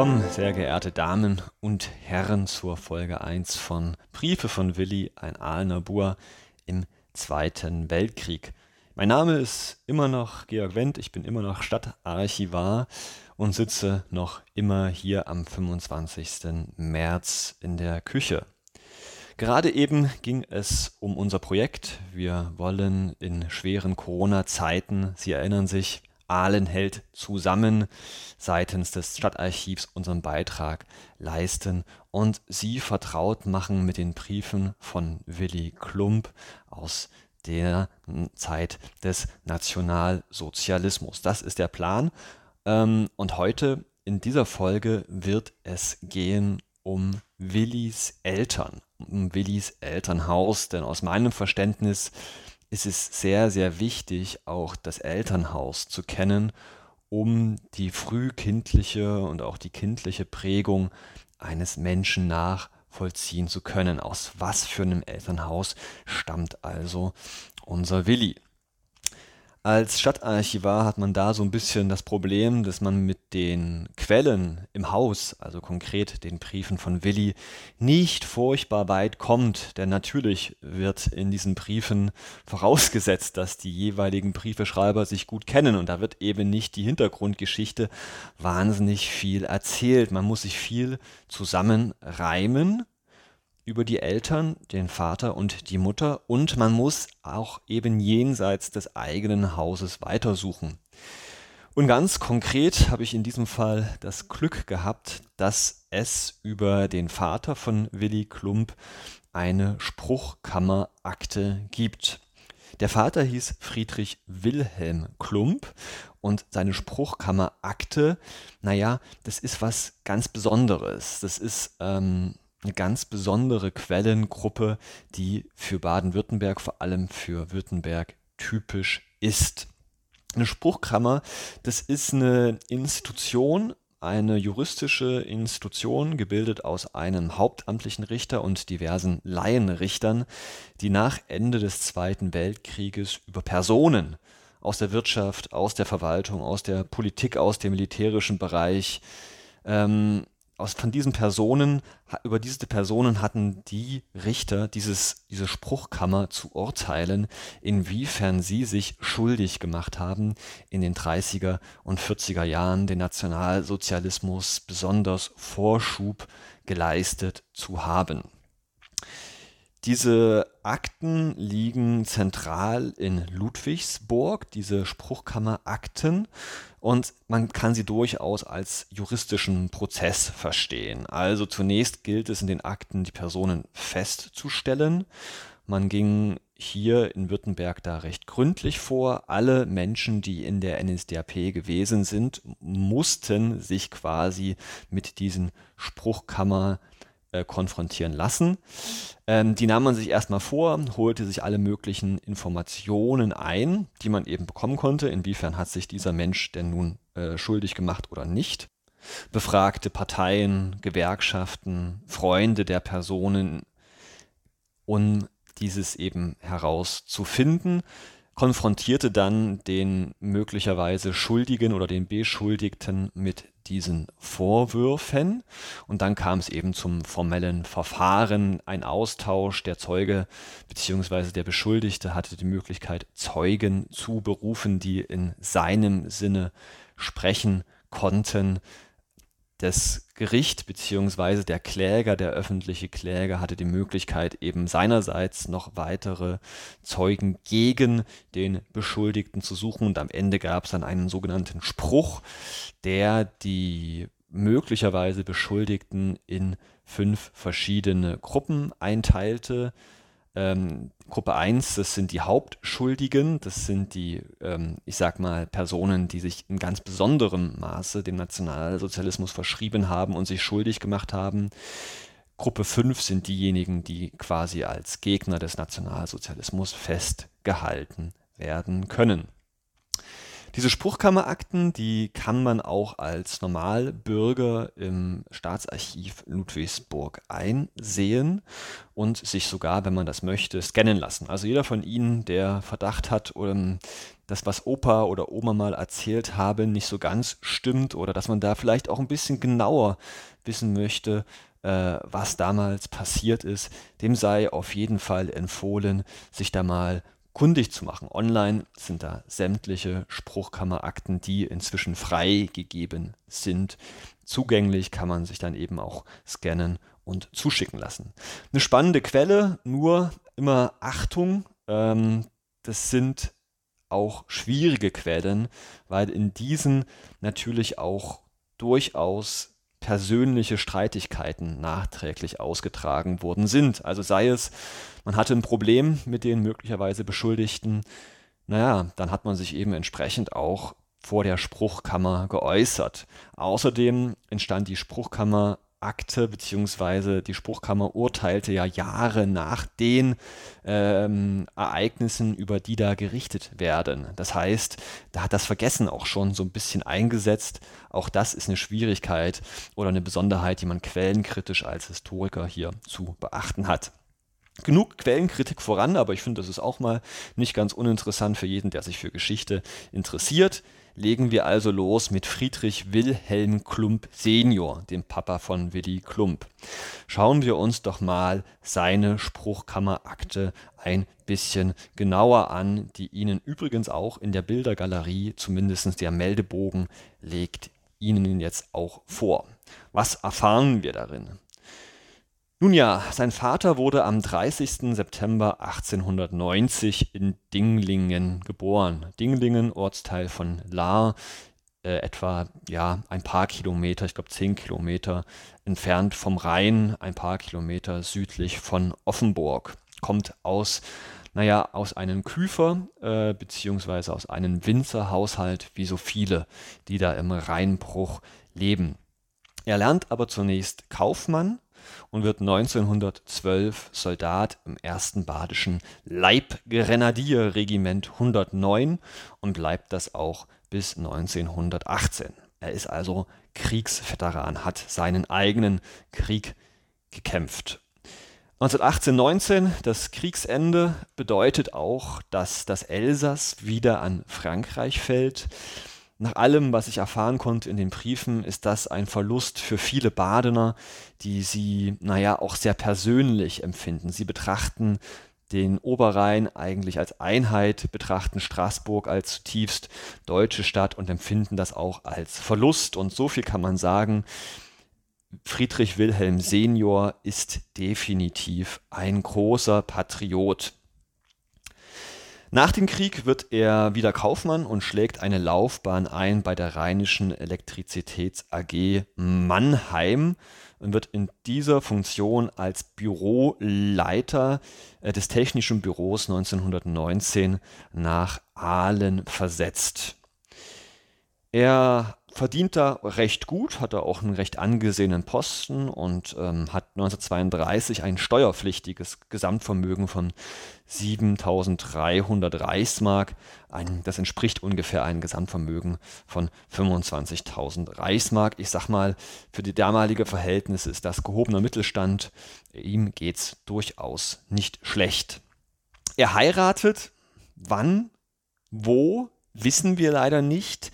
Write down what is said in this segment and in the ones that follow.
Willkommen, sehr geehrte Damen und Herren, zur Folge 1 von Briefe von Willi, ein Aalener Bur im Zweiten Weltkrieg. Mein Name ist immer noch Georg Wendt, ich bin immer noch Stadtarchivar und sitze noch immer hier am 25. März in der Küche. Gerade eben ging es um unser Projekt. Wir wollen in schweren Corona-Zeiten, Sie erinnern sich, Aalen hält zusammen seitens des Stadtarchivs unseren Beitrag leisten und Sie vertraut machen mit den Briefen von Willy Klump aus der Zeit des Nationalsozialismus. Das ist der Plan. Ähm, und heute in dieser Folge wird es gehen um Willis Eltern, um Willis Elternhaus, denn aus meinem Verständnis ist es sehr, sehr wichtig, auch das Elternhaus zu kennen, um die frühkindliche und auch die kindliche Prägung eines Menschen nachvollziehen zu können. Aus was für einem Elternhaus stammt also unser Willi? Als Stadtarchivar hat man da so ein bisschen das Problem, dass man mit den Quellen im Haus, also konkret den Briefen von Willi, nicht furchtbar weit kommt, denn natürlich wird in diesen Briefen vorausgesetzt, dass die jeweiligen Briefeschreiber sich gut kennen. Und da wird eben nicht die Hintergrundgeschichte wahnsinnig viel erzählt. Man muss sich viel zusammenreimen über die Eltern, den Vater und die Mutter und man muss auch eben jenseits des eigenen Hauses weitersuchen. Und ganz konkret habe ich in diesem Fall das Glück gehabt, dass es über den Vater von Willy Klump eine Spruchkammerakte gibt. Der Vater hieß Friedrich Wilhelm Klump und seine Spruchkammerakte, naja, das ist was ganz Besonderes. Das ist ähm, eine ganz besondere Quellengruppe, die für Baden-Württemberg, vor allem für Württemberg, typisch ist. Eine Spruchkammer, das ist eine Institution, eine juristische Institution, gebildet aus einem hauptamtlichen Richter und diversen Laienrichtern, die nach Ende des Zweiten Weltkrieges über Personen aus der Wirtschaft, aus der Verwaltung, aus der Politik, aus dem militärischen Bereich ähm, aus, von diesen Personen, über diese Personen hatten die Richter dieses, diese Spruchkammer zu urteilen, inwiefern sie sich schuldig gemacht haben, in den 30er und 40er Jahren den Nationalsozialismus besonders Vorschub geleistet zu haben. Diese Akten liegen zentral in Ludwigsburg, diese Spruchkammerakten, und man kann sie durchaus als juristischen Prozess verstehen. Also zunächst gilt es in den Akten, die Personen festzustellen. Man ging hier in Württemberg da recht gründlich vor. Alle Menschen, die in der NSDAP gewesen sind, mussten sich quasi mit diesen Spruchkammer äh, konfrontieren lassen. Ähm, die nahm man sich erstmal vor, holte sich alle möglichen Informationen ein, die man eben bekommen konnte. Inwiefern hat sich dieser Mensch denn nun äh, schuldig gemacht oder nicht? Befragte Parteien, Gewerkschaften, Freunde der Personen, um dieses eben herauszufinden konfrontierte dann den möglicherweise Schuldigen oder den Beschuldigten mit diesen Vorwürfen. Und dann kam es eben zum formellen Verfahren, ein Austausch. Der Zeuge bzw. der Beschuldigte hatte die Möglichkeit, Zeugen zu berufen, die in seinem Sinne sprechen konnten. Das Gericht bzw. der Kläger, der öffentliche Kläger, hatte die Möglichkeit, eben seinerseits noch weitere Zeugen gegen den Beschuldigten zu suchen. Und am Ende gab es dann einen sogenannten Spruch, der die möglicherweise Beschuldigten in fünf verschiedene Gruppen einteilte. Ähm, Gruppe 1, das sind die Hauptschuldigen, das sind die, ähm, ich sag mal, Personen, die sich in ganz besonderem Maße dem Nationalsozialismus verschrieben haben und sich schuldig gemacht haben. Gruppe 5 sind diejenigen, die quasi als Gegner des Nationalsozialismus festgehalten werden können. Diese Spruchkammerakten, die kann man auch als Normalbürger im Staatsarchiv Ludwigsburg einsehen und sich sogar, wenn man das möchte, scannen lassen. Also jeder von Ihnen, der Verdacht hat, um, das, was Opa oder Oma mal erzählt haben, nicht so ganz stimmt oder dass man da vielleicht auch ein bisschen genauer wissen möchte, äh, was damals passiert ist, dem sei auf jeden Fall empfohlen, sich da mal kundig zu machen. Online sind da sämtliche Spruchkammerakten, die inzwischen freigegeben sind. Zugänglich kann man sich dann eben auch scannen und zuschicken lassen. Eine spannende Quelle, nur immer Achtung, ähm, das sind auch schwierige Quellen, weil in diesen natürlich auch durchaus persönliche Streitigkeiten nachträglich ausgetragen worden sind. Also sei es, man hatte ein Problem mit den möglicherweise Beschuldigten, naja, dann hat man sich eben entsprechend auch vor der Spruchkammer geäußert. Außerdem entstand die Spruchkammer Akte beziehungsweise die Spruchkammer urteilte ja Jahre nach den ähm, Ereignissen, über die da gerichtet werden. Das heißt, da hat das Vergessen auch schon so ein bisschen eingesetzt. Auch das ist eine Schwierigkeit oder eine Besonderheit, die man quellenkritisch als Historiker hier zu beachten hat. Genug Quellenkritik voran, aber ich finde, das ist auch mal nicht ganz uninteressant für jeden, der sich für Geschichte interessiert legen wir also los mit Friedrich Wilhelm Klump senior, dem Papa von Willy Klump. Schauen wir uns doch mal seine Spruchkammerakte ein bisschen genauer an, die Ihnen übrigens auch in der Bildergalerie, zumindest der Meldebogen, legt Ihnen jetzt auch vor. Was erfahren wir darin? Nun ja, sein Vater wurde am 30. September 1890 in Dinglingen geboren. Dinglingen, Ortsteil von Lahr, äh, etwa ja, ein paar Kilometer, ich glaube zehn Kilometer entfernt vom Rhein, ein paar Kilometer südlich von Offenburg. Kommt aus, naja, aus einem Küfer äh, beziehungsweise aus einem Winzerhaushalt, wie so viele, die da im Rheinbruch leben. Er lernt aber zunächst Kaufmann und wird 1912 Soldat im 1. Badischen Leibgrenadierregiment 109 und bleibt das auch bis 1918. Er ist also Kriegsveteran, hat seinen eigenen Krieg gekämpft. 1918, 19, das Kriegsende bedeutet auch, dass das Elsass wieder an Frankreich fällt. Nach allem, was ich erfahren konnte in den Briefen, ist das ein Verlust für viele Badener, die sie, naja, auch sehr persönlich empfinden. Sie betrachten den Oberrhein eigentlich als Einheit, betrachten Straßburg als zutiefst deutsche Stadt und empfinden das auch als Verlust. Und so viel kann man sagen, Friedrich Wilhelm Senior ist definitiv ein großer Patriot. Nach dem Krieg wird er wieder Kaufmann und schlägt eine Laufbahn ein bei der Rheinischen Elektrizitäts AG Mannheim und wird in dieser Funktion als Büroleiter äh, des Technischen Büros 1919 nach Aalen versetzt. Er verdient da recht gut, hat da auch einen recht angesehenen Posten und ähm, hat 1932 ein steuerpflichtiges Gesamtvermögen von 7300 Reichsmark. Ein, das entspricht ungefähr einem Gesamtvermögen von 25.000 Reichsmark. Ich sag mal, für die damalige Verhältnisse ist das gehobener Mittelstand. Ihm geht's durchaus nicht schlecht. Er heiratet. Wann? Wo? Wissen wir leider nicht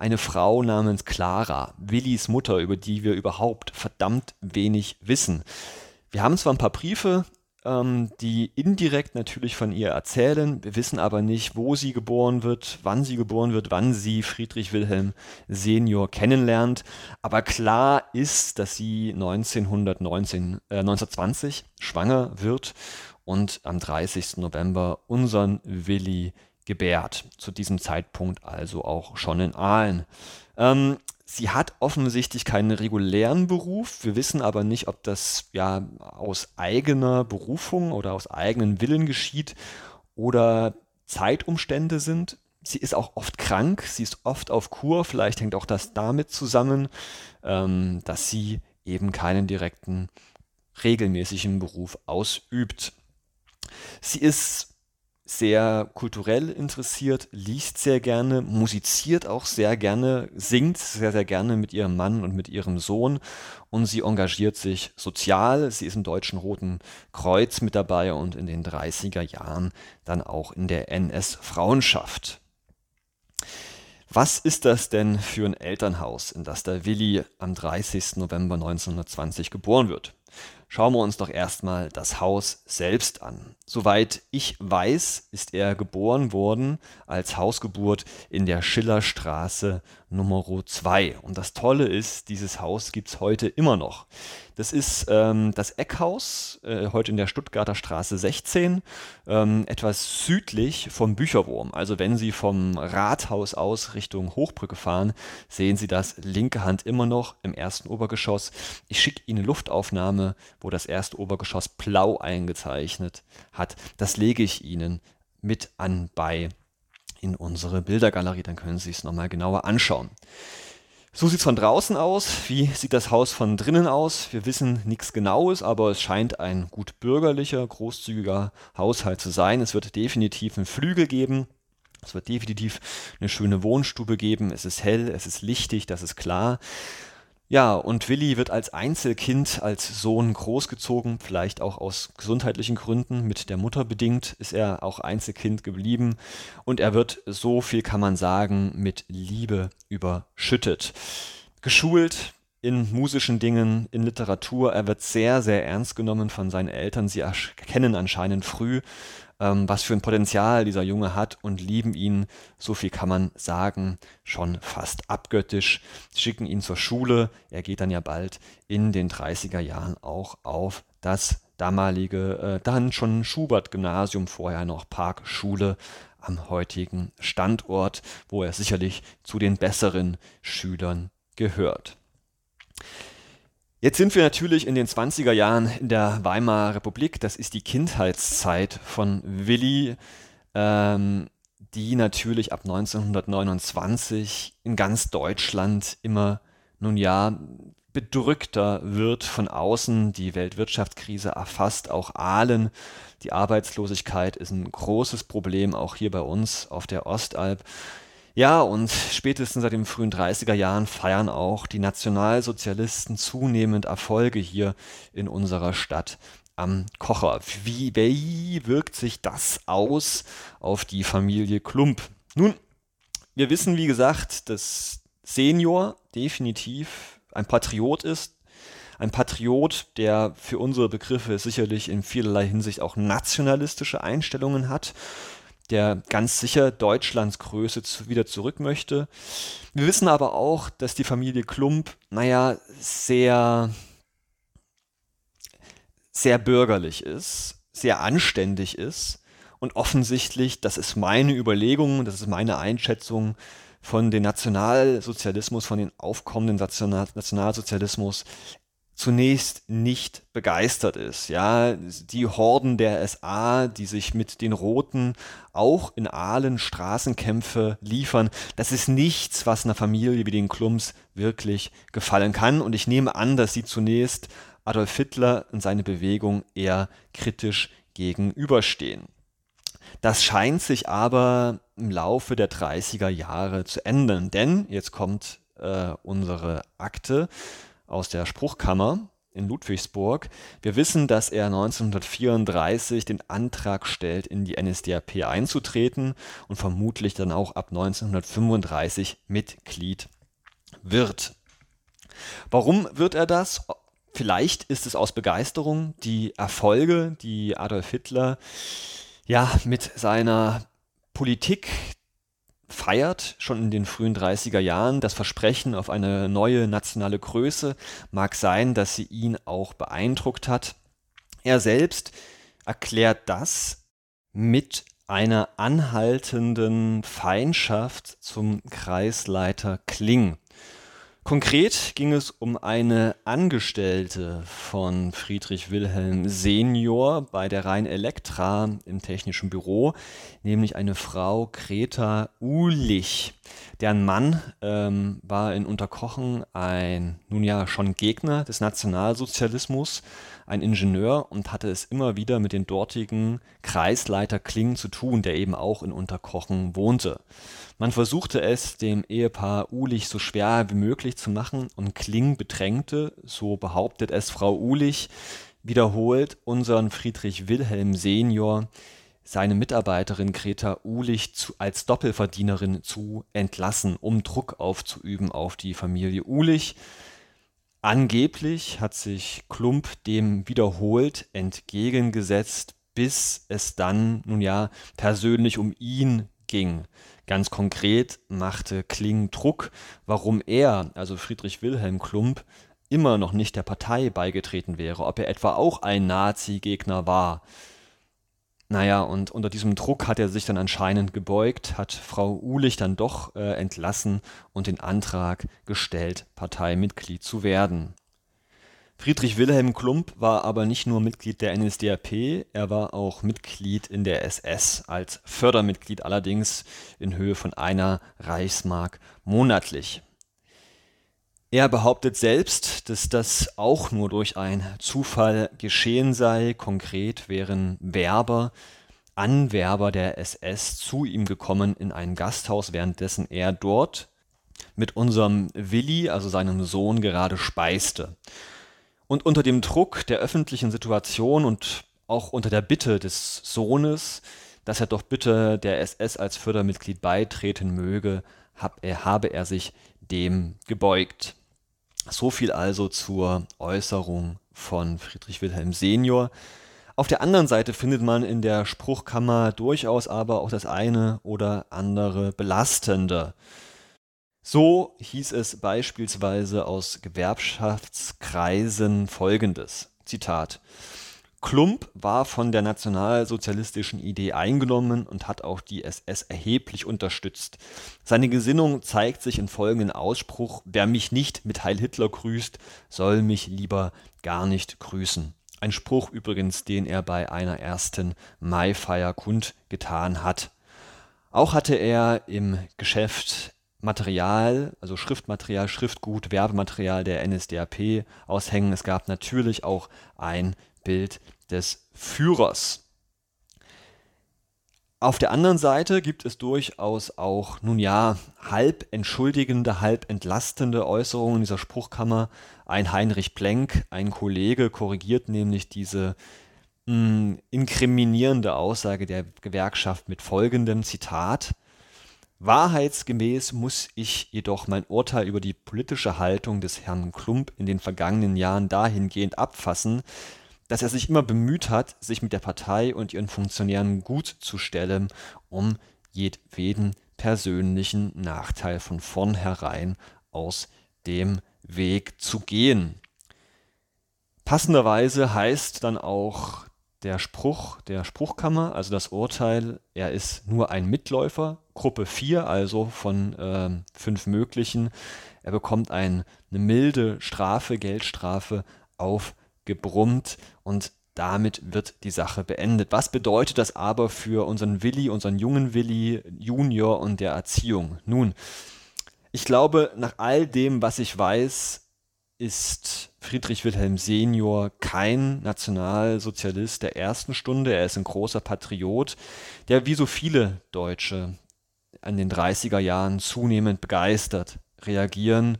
eine Frau namens Clara, Willis Mutter, über die wir überhaupt verdammt wenig wissen. Wir haben zwar ein paar Briefe, ähm, die indirekt natürlich von ihr erzählen, wir wissen aber nicht, wo sie geboren wird, wann sie geboren wird, wann sie Friedrich Wilhelm Senior kennenlernt. Aber klar ist, dass sie 1919, äh, 1920 schwanger wird und am 30. November unseren Willi gebärt. Zu diesem Zeitpunkt also auch schon in Aalen. Ähm, sie hat offensichtlich keinen regulären Beruf. Wir wissen aber nicht, ob das ja aus eigener Berufung oder aus eigenen Willen geschieht oder Zeitumstände sind. Sie ist auch oft krank, sie ist oft auf Kur. Vielleicht hängt auch das damit zusammen, ähm, dass sie eben keinen direkten, regelmäßigen Beruf ausübt. Sie ist sehr kulturell interessiert, liest sehr gerne, musiziert auch sehr gerne, singt sehr, sehr gerne mit ihrem Mann und mit ihrem Sohn und sie engagiert sich sozial. Sie ist im Deutschen Roten Kreuz mit dabei und in den 30er Jahren dann auch in der NS-Frauenschaft. Was ist das denn für ein Elternhaus, in das der Willi am 30. November 1920 geboren wird? Schauen wir uns doch erstmal das Haus selbst an. Soweit ich weiß, ist er geboren worden als Hausgeburt in der Schillerstraße Nummer 2. Und das Tolle ist, dieses Haus gibt es heute immer noch. Das ist ähm, das Eckhaus, äh, heute in der Stuttgarter Straße 16, ähm, etwas südlich vom Bücherwurm. Also wenn Sie vom Rathaus aus Richtung Hochbrücke fahren, sehen Sie das linke Hand immer noch im ersten Obergeschoss. Ich schicke Ihnen Luftaufnahme, wo das erste Obergeschoss blau eingezeichnet hat. Das lege ich Ihnen mit an bei in unsere Bildergalerie, dann können Sie es nochmal genauer anschauen. So sieht es von draußen aus. Wie sieht das Haus von drinnen aus? Wir wissen nichts Genaues, aber es scheint ein gut bürgerlicher, großzügiger Haushalt zu sein. Es wird definitiv einen Flügel geben. Es wird definitiv eine schöne Wohnstube geben. Es ist hell, es ist lichtig, das ist klar. Ja, und Willi wird als Einzelkind, als Sohn großgezogen, vielleicht auch aus gesundheitlichen Gründen, mit der Mutter bedingt ist er auch Einzelkind geblieben und er wird, so viel kann man sagen, mit Liebe überschüttet. Geschult in musischen Dingen, in Literatur, er wird sehr, sehr ernst genommen von seinen Eltern. Sie erkennen anscheinend früh, ähm, was für ein Potenzial dieser Junge hat und lieben ihn, so viel kann man sagen, schon fast abgöttisch, schicken ihn zur Schule. Er geht dann ja bald in den 30er Jahren auch auf das damalige, äh, dann schon Schubert-Gymnasium, vorher noch Parkschule am heutigen Standort, wo er sicherlich zu den besseren Schülern gehört. Jetzt sind wir natürlich in den 20er Jahren in der Weimarer Republik. Das ist die Kindheitszeit von Willi, ähm, die natürlich ab 1929 in ganz Deutschland immer, nun ja, bedrückter wird von außen. Die Weltwirtschaftskrise erfasst auch Aalen. Die Arbeitslosigkeit ist ein großes Problem, auch hier bei uns auf der Ostalb. Ja, und spätestens seit den frühen 30er Jahren feiern auch die Nationalsozialisten zunehmend Erfolge hier in unserer Stadt am Kocher. Wie, wie wirkt sich das aus auf die Familie Klump? Nun, wir wissen, wie gesagt, dass Senior definitiv ein Patriot ist. Ein Patriot, der für unsere Begriffe sicherlich in vielerlei Hinsicht auch nationalistische Einstellungen hat der ganz sicher Deutschlands Größe zu, wieder zurück möchte. Wir wissen aber auch, dass die Familie Klump, naja, sehr, sehr bürgerlich ist, sehr anständig ist und offensichtlich, das ist meine Überlegung, das ist meine Einschätzung, von dem Nationalsozialismus, von dem aufkommenden Nationalsozialismus zunächst nicht begeistert ist. Ja, die Horden der SA, die sich mit den Roten auch in Aalen Straßenkämpfe liefern, das ist nichts, was einer Familie wie den Klums wirklich gefallen kann. Und ich nehme an, dass sie zunächst Adolf Hitler und seine Bewegung eher kritisch gegenüberstehen. Das scheint sich aber im Laufe der 30er Jahre zu ändern, denn jetzt kommt äh, unsere Akte aus der Spruchkammer in Ludwigsburg. Wir wissen, dass er 1934 den Antrag stellt, in die NSDAP einzutreten und vermutlich dann auch ab 1935 Mitglied wird. Warum wird er das? Vielleicht ist es aus Begeisterung die Erfolge, die Adolf Hitler ja mit seiner Politik feiert, schon in den frühen 30er Jahren. Das Versprechen auf eine neue nationale Größe mag sein, dass sie ihn auch beeindruckt hat. Er selbst erklärt das mit einer anhaltenden Feindschaft zum Kreisleiter Kling. Konkret ging es um eine Angestellte von Friedrich Wilhelm Senior bei der Rhein Elektra im technischen Büro, nämlich eine Frau Greta Uhlich. Deren Mann ähm, war in Unterkochen ein, nun ja, schon Gegner des Nationalsozialismus, ein Ingenieur und hatte es immer wieder mit den dortigen Kreisleiter Kling zu tun, der eben auch in Unterkochen wohnte. Man versuchte es dem Ehepaar Uhlich so schwer wie möglich zu machen und Kling bedrängte, so behauptet es Frau Uhlich, wiederholt unseren Friedrich Wilhelm Senior, seine Mitarbeiterin Greta Uhlich zu, als Doppelverdienerin zu entlassen, um Druck aufzuüben auf die Familie Uhlich. Angeblich hat sich Klump dem wiederholt entgegengesetzt, bis es dann, nun ja, persönlich um ihn ging. Ganz konkret machte Kling Druck, warum er, also Friedrich Wilhelm Klump, immer noch nicht der Partei beigetreten wäre, ob er etwa auch ein Nazi-Gegner war. Naja, und unter diesem Druck hat er sich dann anscheinend gebeugt, hat Frau Uhlich dann doch äh, entlassen und den Antrag gestellt, Parteimitglied zu werden. Friedrich Wilhelm Klump war aber nicht nur Mitglied der NSDAP, er war auch Mitglied in der SS, als Fördermitglied allerdings in Höhe von einer Reichsmark monatlich. Er behauptet selbst, dass das auch nur durch einen Zufall geschehen sei. Konkret wären Werber, Anwerber der SS zu ihm gekommen in ein Gasthaus, währenddessen er dort mit unserem Willi, also seinem Sohn, gerade speiste. Und unter dem Druck der öffentlichen Situation und auch unter der Bitte des Sohnes, dass er doch bitte der SS als Fördermitglied beitreten möge, habe er sich dem gebeugt. So viel also zur Äußerung von Friedrich Wilhelm Senior. Auf der anderen Seite findet man in der Spruchkammer durchaus aber auch das eine oder andere Belastende. So hieß es beispielsweise aus Gewerkschaftskreisen folgendes: Zitat Klump war von der nationalsozialistischen Idee eingenommen und hat auch die SS erheblich unterstützt. Seine Gesinnung zeigt sich in folgendem Ausspruch: Wer mich nicht mit Heil Hitler grüßt, soll mich lieber gar nicht grüßen. Ein Spruch übrigens, den er bei einer ersten Maifeier kundgetan hat. Auch hatte er im Geschäft Material, also Schriftmaterial, Schriftgut, Werbematerial der NSDAP aushängen. Es gab natürlich auch ein Bild des Führers. Auf der anderen Seite gibt es durchaus auch, nun ja, halb entschuldigende, halb entlastende Äußerungen dieser Spruchkammer. Ein Heinrich Plenk, ein Kollege, korrigiert nämlich diese mh, hm, inkriminierende Aussage der Gewerkschaft mit folgendem Zitat. Wahrheitsgemäß muss ich jedoch mein Urteil über die politische Haltung des Herrn Klump in den vergangenen Jahren dahingehend abfassen, dass er sich immer bemüht hat, sich mit der Partei und ihren Funktionären gut zu stellen, um jedweden persönlichen Nachteil von vornherein aus dem Weg zu gehen. Passenderweise heißt dann auch der Spruch der Spruchkammer, also das Urteil, er ist nur ein Mitläufer, Gruppe 4, also von äh, fünf möglichen. Er bekommt ein, eine milde Strafe, Geldstrafe auf gebrummt und damit wird die Sache beendet. Was bedeutet das aber für unseren Willi, unseren jungen Willi Junior und der Erziehung? Nun, ich glaube, nach all dem, was ich weiß, ist Friedrich Wilhelm Senior kein Nationalsozialist der ersten Stunde. Er ist ein großer Patriot, der wie so viele Deutsche an den 30er Jahren zunehmend begeistert reagieren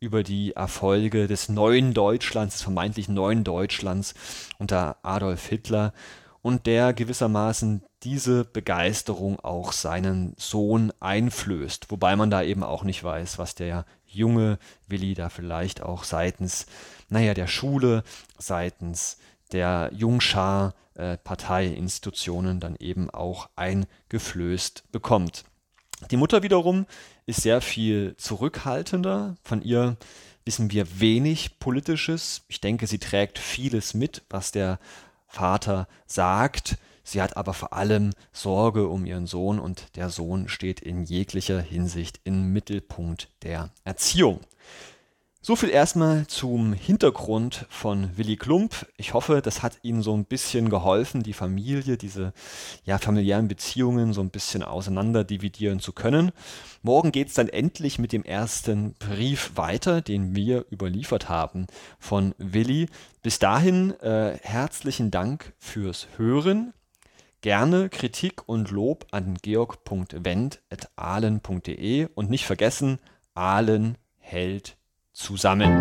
über die Erfolge des neuen Deutschlands, des vermeintlich neuen Deutschlands unter Adolf Hitler und der gewissermaßen diese Begeisterung auch seinen Sohn einflößt, wobei man da eben auch nicht weiß, was der junge Willi da vielleicht auch seitens, naja, der Schule, seitens der Jungschar äh, dann eben auch eingeflößt bekommt. Die Mutter wiederum ist sehr viel zurückhaltender. Von ihr wissen wir wenig Politisches. Ich denke, sie trägt vieles mit, was der Vater sagt. Sie hat aber vor allem Sorge um ihren Sohn und der Sohn steht in jeglicher Hinsicht im Mittelpunkt der Erziehung. So viel erstmal zum Hintergrund von Willy Klump. Ich hoffe, das hat Ihnen so ein bisschen geholfen, die Familie, diese ja, familiären Beziehungen so ein bisschen auseinander dividieren zu können. Morgen geht es dann endlich mit dem ersten Brief weiter, den wir überliefert haben von Willy. Bis dahin äh, herzlichen Dank fürs Hören. Gerne Kritik und Lob an georg.wendt.ahlen.de und nicht vergessen, Ahlen hält zusammen.